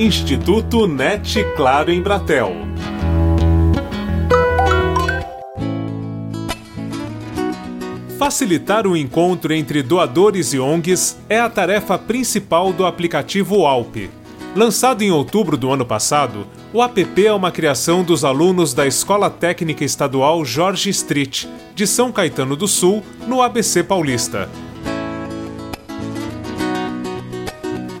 Instituto NET Claro em Bratel. Facilitar o encontro entre doadores e ONGs é a tarefa principal do aplicativo Alp. Lançado em outubro do ano passado, o app é uma criação dos alunos da Escola Técnica Estadual Jorge Street, de São Caetano do Sul, no ABC Paulista.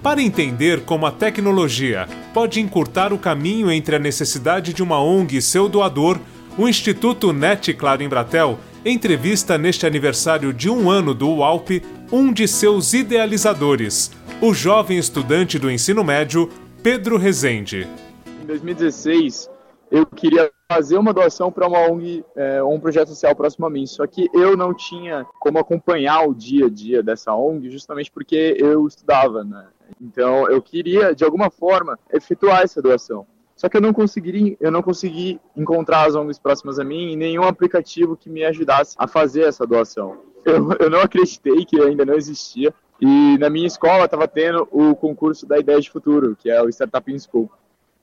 Para entender como a tecnologia pode encurtar o caminho entre a necessidade de uma ONG e seu doador, o Instituto NET Claro em Bratel entrevista neste aniversário de um ano do UALP um de seus idealizadores, o jovem estudante do ensino médio, Pedro Rezende. Em 2016, eu queria fazer uma doação para uma ONG é, um projeto social próximo a mim, só que eu não tinha como acompanhar o dia a dia dessa ONG, justamente porque eu estudava, né? Então eu queria, de alguma forma, efetuar essa doação. Só que eu não consegui, eu não consegui encontrar as ONGs próximas a mim e nenhum aplicativo que me ajudasse a fazer essa doação. Eu, eu não acreditei que ainda não existia. E na minha escola estava tendo o concurso da Ideia de Futuro, que é o Startup in School.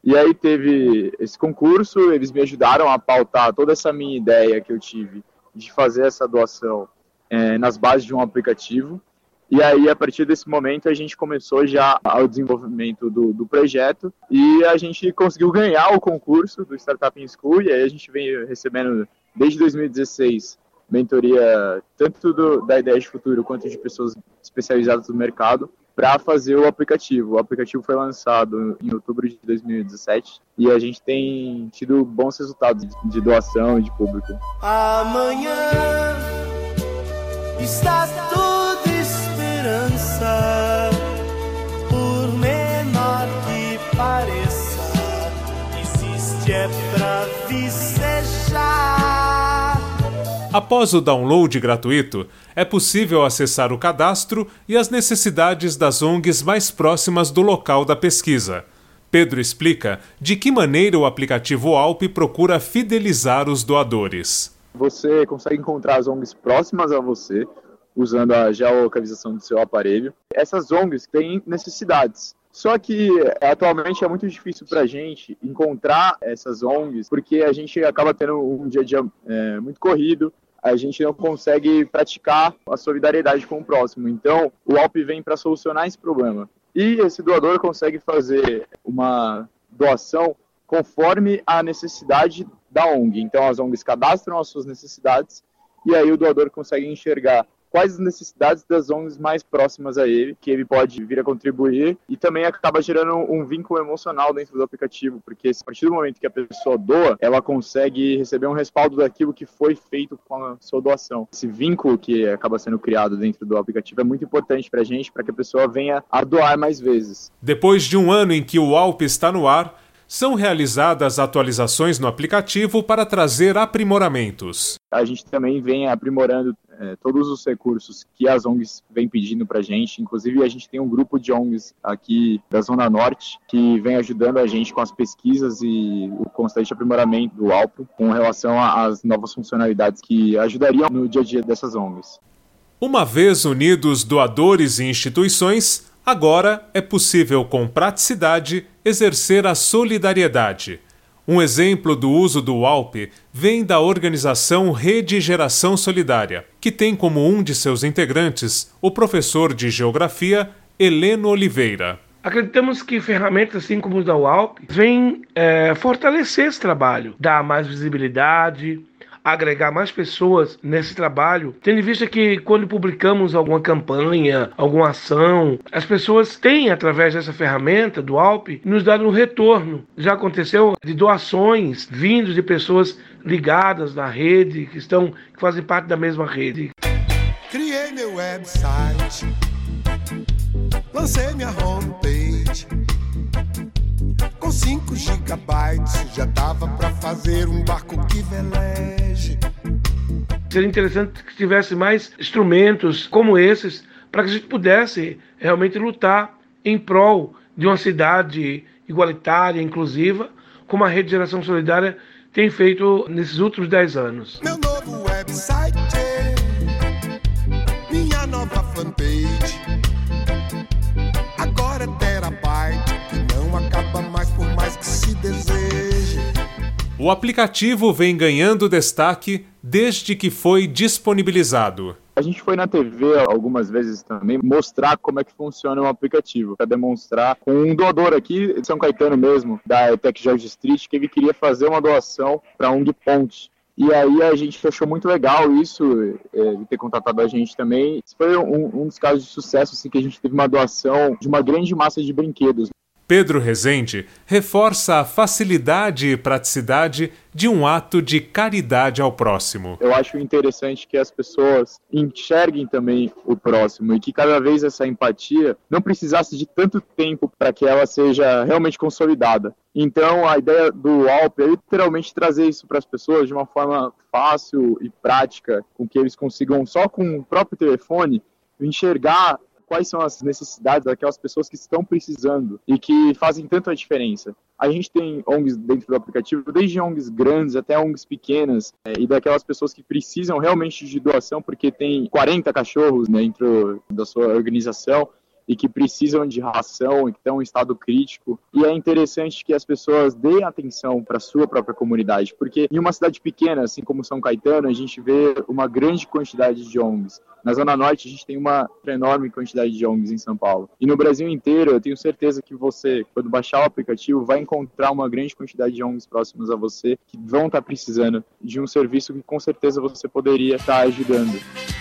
E aí teve esse concurso, eles me ajudaram a pautar toda essa minha ideia que eu tive de fazer essa doação é, nas bases de um aplicativo. E aí, a partir desse momento, a gente começou já o desenvolvimento do, do projeto e a gente conseguiu ganhar o concurso do Startup in School. E aí, a gente vem recebendo, desde 2016, mentoria tanto do, da Ideia de Futuro quanto de pessoas especializadas no mercado para fazer o aplicativo. O aplicativo foi lançado em outubro de 2017 e a gente tem tido bons resultados de doação e de público. Amanhã está tudo vicejar. Após o download gratuito, é possível acessar o cadastro e as necessidades das ONGs mais próximas do local da pesquisa. Pedro explica de que maneira o aplicativo Alp procura fidelizar os doadores. Você consegue encontrar as ONGs próximas a você, usando a geolocalização do seu aparelho. Essas ONGs têm necessidades. Só que atualmente é muito difícil para a gente encontrar essas ONGs, porque a gente acaba tendo um dia a dia é, muito corrido, a gente não consegue praticar a solidariedade com o próximo. Então, o ALP vem para solucionar esse problema. E esse doador consegue fazer uma doação conforme a necessidade da ONG. Então, as ONGs cadastram as suas necessidades e aí o doador consegue enxergar quais as necessidades das ONGs mais próximas a ele, que ele pode vir a contribuir, e também acaba gerando um vínculo emocional dentro do aplicativo, porque a partir do momento que a pessoa doa, ela consegue receber um respaldo daquilo que foi feito com a sua doação. Esse vínculo que acaba sendo criado dentro do aplicativo é muito importante para a gente, para que a pessoa venha a doar mais vezes. Depois de um ano em que o Alp está no ar, são realizadas atualizações no aplicativo para trazer aprimoramentos. A gente também vem aprimorando é, todos os recursos que as ONGs vêm pedindo para a gente. Inclusive, a gente tem um grupo de ONGs aqui da Zona Norte que vem ajudando a gente com as pesquisas e o constante aprimoramento do Alpo com relação às novas funcionalidades que ajudariam no dia a dia dessas ONGs. Uma vez unidos doadores e instituições, agora é possível, com praticidade, exercer a solidariedade um exemplo do uso do ALP vem da organização Rede Geração Solidária, que tem como um de seus integrantes o professor de Geografia Heleno Oliveira. Acreditamos que ferramentas assim como o da UALP vêm é, fortalecer esse trabalho, dar mais visibilidade, agregar mais pessoas nesse trabalho, tendo em vista que quando publicamos alguma campanha, alguma ação, as pessoas têm, através dessa ferramenta do Alp, nos dado um retorno. Já aconteceu de doações vindos de pessoas ligadas na rede, que estão, que fazem parte da mesma rede. Criei meu website, lancei minha homepage. Com 5 gigabytes já dava para fazer um barco que veleje. Seria interessante que tivesse mais instrumentos como esses para que a gente pudesse realmente lutar em prol de uma cidade igualitária, inclusiva, como a Rede Geração Solidária tem feito nesses últimos 10 anos. Meu novo O aplicativo vem ganhando destaque desde que foi disponibilizado. A gente foi na TV algumas vezes também mostrar como é que funciona o aplicativo, para demonstrar com um doador aqui de São Caetano mesmo, da ETEC George Street, que ele queria fazer uma doação para um de Ponte. E aí a gente achou muito legal isso, é, ter contatado a gente também. Foi um, um dos casos de sucesso, assim, que a gente teve uma doação de uma grande massa de brinquedos. Pedro Rezende reforça a facilidade e praticidade de um ato de caridade ao próximo. Eu acho interessante que as pessoas enxerguem também o próximo e que cada vez essa empatia não precisasse de tanto tempo para que ela seja realmente consolidada. Então, a ideia do Alp é literalmente trazer isso para as pessoas de uma forma fácil e prática, com que eles consigam, só com o próprio telefone, enxergar quais são as necessidades daquelas pessoas que estão precisando e que fazem tanto a diferença. A gente tem ONGs dentro do aplicativo, desde ONGs grandes até ONGs pequenas, é, e daquelas pessoas que precisam realmente de doação porque tem 40 cachorros dentro da sua organização e que precisam de ração e que estão em estado crítico. E é interessante que as pessoas deem atenção para a sua própria comunidade, porque em uma cidade pequena, assim como São Caetano, a gente vê uma grande quantidade de ONGs. Na Zona Norte, a gente tem uma enorme quantidade de ONGs em São Paulo. E no Brasil inteiro, eu tenho certeza que você, quando baixar o aplicativo, vai encontrar uma grande quantidade de ONGs próximas a você que vão estar precisando de um serviço que com certeza você poderia estar ajudando.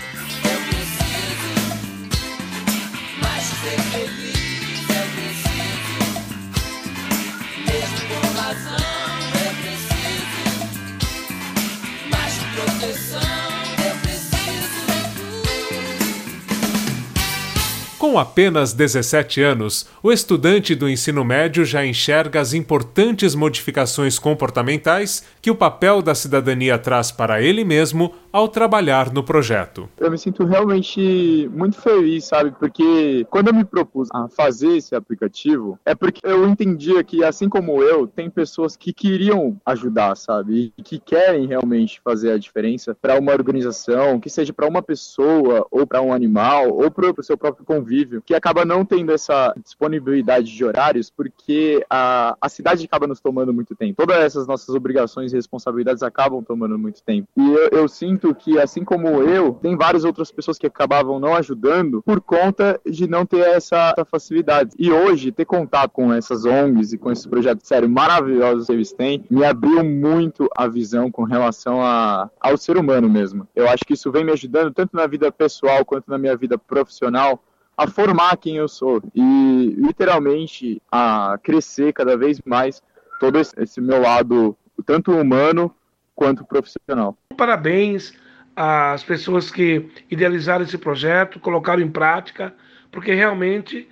Com apenas 17 anos, o estudante do ensino médio já enxerga as importantes modificações comportamentais que o papel da cidadania traz para ele mesmo ao trabalhar no projeto. Eu me sinto realmente muito feliz, sabe? Porque quando eu me propus a fazer esse aplicativo, é porque eu entendia que, assim como eu, tem pessoas que queriam ajudar, sabe? E que querem realmente fazer a diferença para uma organização, que seja para uma pessoa, ou para um animal, ou para o seu próprio convívio que acaba não tendo essa disponibilidade de horários, porque a, a cidade acaba nos tomando muito tempo. Todas essas nossas obrigações e responsabilidades acabam tomando muito tempo. E eu, eu sinto que, assim como eu, tem várias outras pessoas que acabavam não ajudando por conta de não ter essa, essa facilidade. E hoje, ter contato com essas ONGs e com esses projetos sério maravilhosos que eles têm, me abriu muito a visão com relação a, ao ser humano mesmo. Eu acho que isso vem me ajudando tanto na vida pessoal quanto na minha vida profissional a formar quem eu sou e literalmente a crescer cada vez mais todo esse meu lado, tanto humano quanto profissional. Parabéns às pessoas que idealizaram esse projeto, colocaram em prática, porque realmente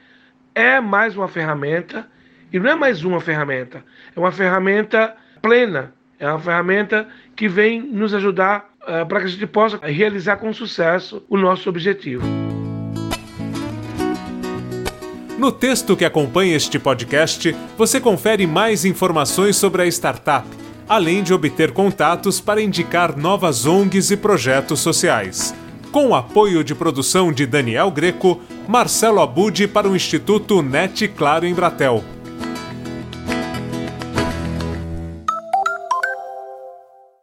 é mais uma ferramenta e não é mais uma ferramenta, é uma ferramenta plena, é uma ferramenta que vem nos ajudar uh, para que a gente possa realizar com sucesso o nosso objetivo. No texto que acompanha este podcast, você confere mais informações sobre a startup, além de obter contatos para indicar novas ONGs e projetos sociais. Com o apoio de produção de Daniel Greco, Marcelo Abude para o Instituto NET Claro em Bratel.